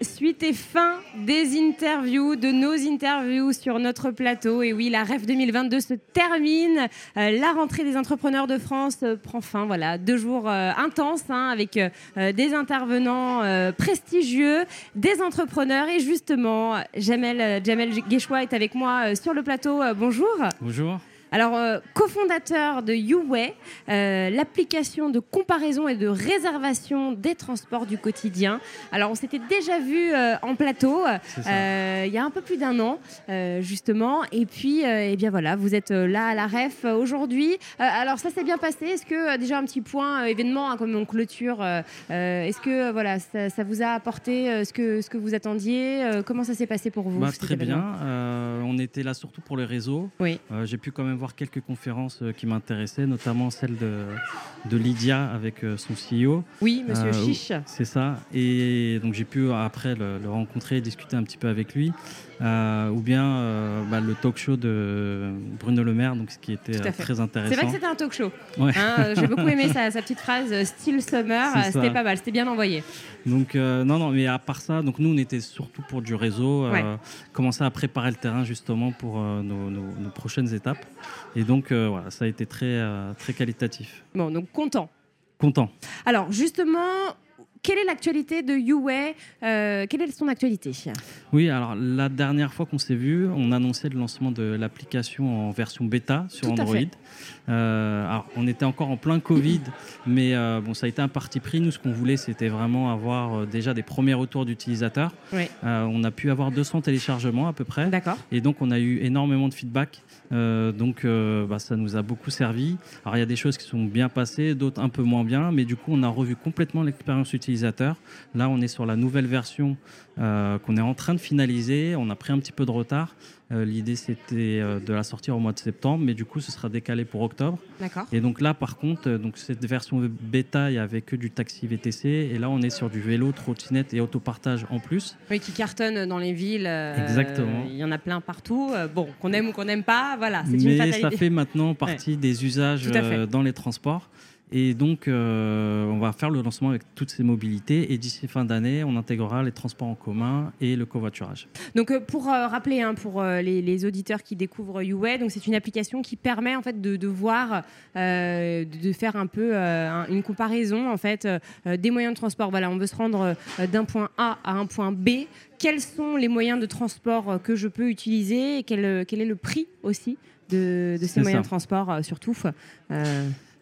Suite, et fin des interviews, de nos interviews sur notre plateau. Et oui, la REF 2022 se termine. Euh, la rentrée des entrepreneurs de France euh, prend fin. Voilà, deux jours euh, intenses hein, avec des intervenants prestigieux, des entrepreneurs. Et justement, Jamel, Jamel Guéchoua est avec moi sur le plateau. bonjour. Bonjour. Alors, euh, cofondateur de YouWay, euh, l'application de comparaison et de réservation des transports du quotidien. Alors, on s'était déjà vu euh, en plateau il y a un peu plus d'un an, justement. Et puis, eh bien voilà, vous êtes là à la REF aujourd'hui. alors, ça s'est bien passé. Est-ce que déjà un petit point événement hein, comme on clôture Est-ce que voilà, ça, vous a apporté ce que ce que vous attendiez Comment ça s'est passé pour vous bah, Très bien. on était là surtout pour le réseau. Oui. J'ai pu quand même voir quelques conférences euh, qui m'intéressaient, notamment celle de, de Lydia avec euh, son CEO. Oui, monsieur euh, Chiche. C'est ça. Et donc j'ai pu après le, le, rencontrer, discuter un petit peu avec lui. Euh, ou bien euh, bah, le talk show de Bruno Le Maire, donc, ce qui était très intéressant. C'est vrai que c'était un talk show. Hein, j'ai beaucoup aimé sa, petite phrase Still Summer, c'était pas mal, c'était bien envoyé. Donc non, non, mais à part ça, donc nous on était surtout pour du réseau, commencer à préparer le terrain justement pour nos, nos, prochaines étapes. Et donc voilà, ça a été très, très qualitatif. Bon, donc content. Content. Alors justement, quelle est l'actualité de YouWay euh, Quelle est son actualité? Oui, alors la dernière fois qu'on s'est vu, on annonçait le lancement de l'application en version bêta sur Android. Euh, alors, on était encore en plein Covid, mais euh, bon, ça a été un parti pris. Nous, ce qu'on voulait, c'était vraiment avoir déjà des premiers retours d'utilisateurs. on a pu avoir 200 téléchargements à peu près. D'accord. Et donc, on a eu énormément de feedback. donc, bah, ça nous a beaucoup servi. Alors, il y a des choses qui sont bien passées, d'autres un peu moins bien, mais du coup, on a revu complètement l'expérience utilisateur Là, on est sur la nouvelle version euh, qu'on est en train de finaliser. On a pris un petit peu de retard. Euh, l'idée, c'était euh, de la sortir au mois de septembre, mais du coup, ce sera décalé pour octobre. Et donc là, par contre, donc cette version bêta, il n'y avait que du taxi VTC. Et là, on est sur du vélo, trottinette et autopartage en plus. Oui, qui cartonne dans les villes. Exactement. Il y en a plein partout. bon, qu'on aime ou qu'on n'aime pas, voilà, c'est une Mais ça fait maintenant partie des usages dans les transports. Et donc, euh, on va faire le lancement avec toutes ces mobilités. Et d'ici fin d'année, on intégrera les transports en commun et le covoiturage. Donc, euh, pour euh, rappeler, hein, pour les, auditeurs qui découvrent YouWay, donc c'est une application qui permet en fait de, voir, de faire un peu une comparaison en fait des moyens de transport. Voilà, on veut se rendre d'un point A à un point B. Quels sont les moyens de transport que je peux utiliser et quel, quel est le prix aussi de, ces moyens de transport surtout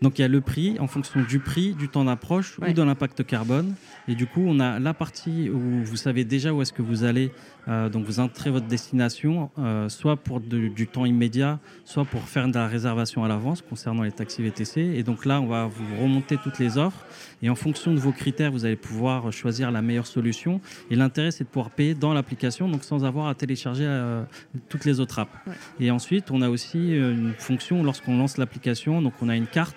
donc il y a le prix en fonction du prix, du temps d'approche ou de l'impact carbone. Et du coup, on a la partie où vous savez déjà où est-ce que vous allez. Euh, donc vous entrez votre destination, euh, soit pour du temps immédiat, soit pour faire de la réservation à l'avance concernant les taxis VTC. Et donc là, on va vous remonter toutes les offres. Et en fonction de vos critères, vous allez pouvoir choisir la meilleure solution. Et l'intérêt, c'est de pouvoir payer dans l'application, donc sans avoir à télécharger euh, toutes les autres apps. Et ensuite, on a aussi une fonction lorsqu'on lance l'application. Donc on a une carte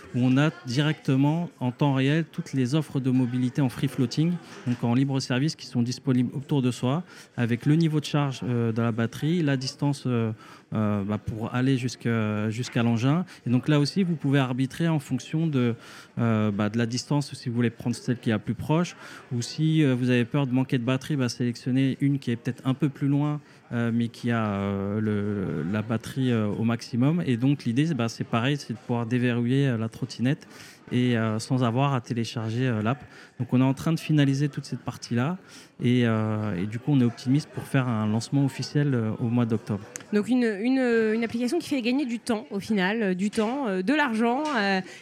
où on a directement en temps réel toutes les offres de mobilité en free floating, donc en libre service, qui sont disponibles autour de soi, avec le niveau de charge euh, de la batterie, la distance euh, euh, bah, pour aller jusqu'à l'engin. Et donc là aussi, vous pouvez arbitrer en fonction de, bah, de la distance, si vous voulez prendre celle qui est la plus proche, ou si vous avez peur de manquer de batterie, bah, sélectionnez une qui est peut-être un peu plus loin mais qui a la batterie au maximum. Et donc l'idée, c'est pareil, c'est de pouvoir déverrouiller la trottinette et euh, sans avoir à télécharger euh, l'app. Donc on est en train de finaliser toute cette partie-là et, euh, et, du coup on est optimiste pour faire un lancement officiel au mois d'octobre. Donc une, une, une, application qui fait gagner du temps au final, du temps, de l'argent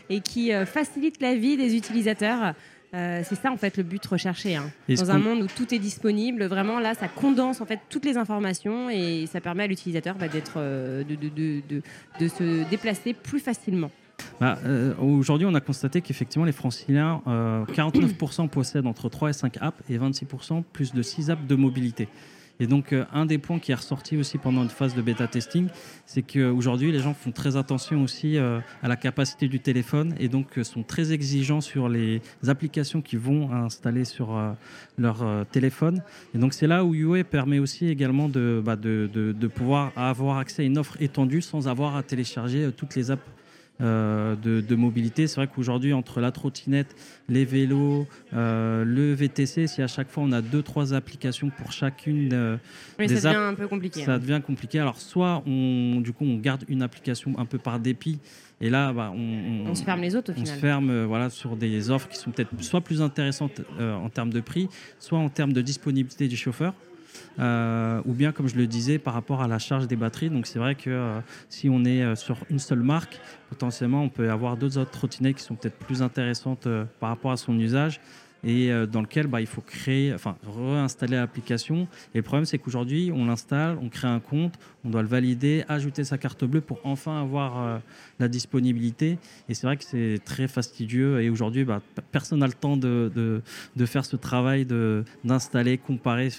et qui facilite la vie des utilisateurs. c'est ça en fait le but recherché. Hein. Dans un monde où tout est disponible, vraiment là, ça condense en fait toutes les informations et ça permet à l'utilisateur bah, d'être, de, de, de, de, se déplacer plus facilement. Bah, euh, aujourd'hui, on a constaté qu'effectivement, les franciliens, 49% euh, possèdent entre 3 et 5 apps et 26% plus de 6 apps de mobilité. Et donc, euh, un des points qui est ressorti aussi pendant une phase de bêta testing, c'est qu'aujourd'hui, les gens font très attention aussi à la capacité du téléphone et donc sont très exigeants sur les applications qu'ils vont installer sur leur téléphone. Et donc, c'est là où UA permet aussi également bah, de pouvoir avoir accès à une offre étendue sans avoir à télécharger toutes les apps euh, de, mobilité. C'est vrai qu'aujourd'hui, entre la trottinette, les vélos, euh, le VTC, si à chaque fois on a deux, trois applications pour chacune euh, des ça devient un peu compliqué. Ça hein. devient compliqué. Alors, soit on, du coup, on garde une application un peu par dépit. Et là, bah, on, se ferme les autres au final. On se ferme voilà, sur des offres qui sont peut-être soit plus intéressantes en termes de prix, soit en termes de disponibilité du chauffeur. Euh, ou bien, comme je le disais, par rapport à la charge des batteries. Donc, c'est vrai que euh, si on est euh, sur une seule marque, potentiellement, on peut avoir d'autres autres trottinettes qui sont peut-être plus intéressantes par rapport à son usage et dans lequel bah, il faut créer, enfin, réinstaller l'application. Et le problème, c'est qu'aujourd'hui, on l'installe, on crée un compte, on doit le valider, ajouter sa carte bleue pour enfin avoir la disponibilité. Et c'est vrai que c'est très fastidieux. Et aujourd'hui, bah, personne n'a le temps de, de, de, faire ce travail d'installer, comparer.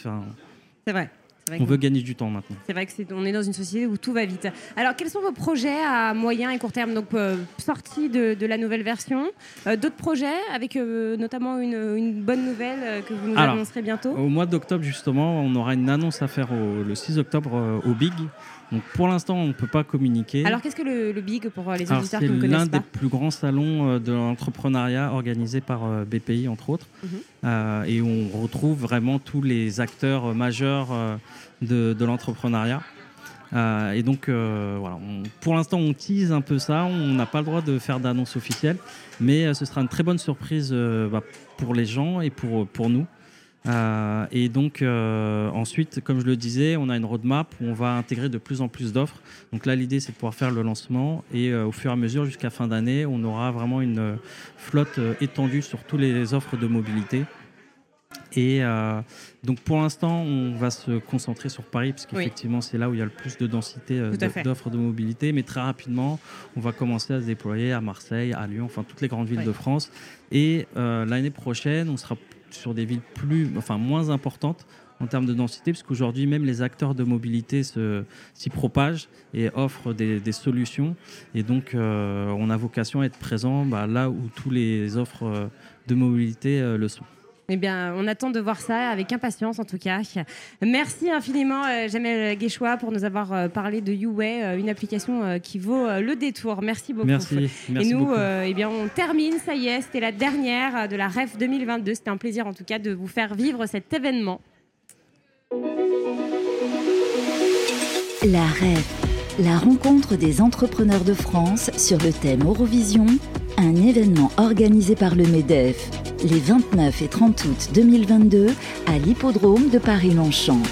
C'est vrai. On veut gagner du temps maintenant. C'est vrai que est, on est dans une société où tout va vite. Alors, quels sont vos projets à moyen et court terme? Donc, euh, sortie de, la nouvelle version, euh, d'autres projets avec euh, notamment une, bonne nouvelle que vous nous annoncerez bientôt? Au mois d'octobre, justement, on aura une annonce à faire le 6 octobre au Big. Donc pour l'instant, on ne peut pas communiquer. Alors qu'est-ce que le, BIG pour les auditeurs qui ne connaissent pas? C'est l'un des plus grands salons de l'entrepreneuriat organisé par BPI, entre autres. Mhm. et on retrouve vraiment tous les acteurs majeurs de, l'entrepreneuriat. Euh, et donc, euh, voilà, pour l'instant, on tease un peu ça. On n'a pas le droit de faire d'annonce officielle, mais euh, ce sera une très bonne surprise bah, pour les gens et pour, pour nous. et donc, ensuite, comme je le disais, on a une roadmap où on va intégrer de plus en plus d'offres. Donc là, l'idée, c'est de pouvoir faire le lancement et au fur et à mesure, jusqu'à fin d'année, on aura vraiment une flotte étendue sur toutes les offres de mobilité. Et euh, donc pour l'instant, on va se concentrer sur Paris, parce qu'effectivement, c'est là où il y a le plus de densité euh, d'offres de mobilité. Mais très rapidement, on va commencer à se déployer à Marseille, à Lyon, enfin toutes les grandes villes de France. Et euh, l'année prochaine, on sera sur des villes plus, enfin moins importantes en termes de densité, parce qu'aujourd'hui, même les acteurs de mobilité s'y propagent et offrent des, solutions. Et donc, on a vocation à être présent bah, là où tous les offres de mobilité le sont. Eh bien, on attend de voir ça avec impatience en tout cas. Merci infiniment euh, Jamel Guéchois pour nous avoir euh, parlé de YouWay, euh, une application qui vaut le détour. Merci beaucoup. Merci. Et nous, eh bien, on termine, ça y est, c'était la dernière de la REF 2022. C'était un plaisir en tout cas de vous faire vivre cet événement. La REF, la rencontre des entrepreneurs de France sur le thème Eurovision, un événement organisé par le MEDEF les 29 et 30 août 2022 à l'hippodrome de Paris-Longchamp.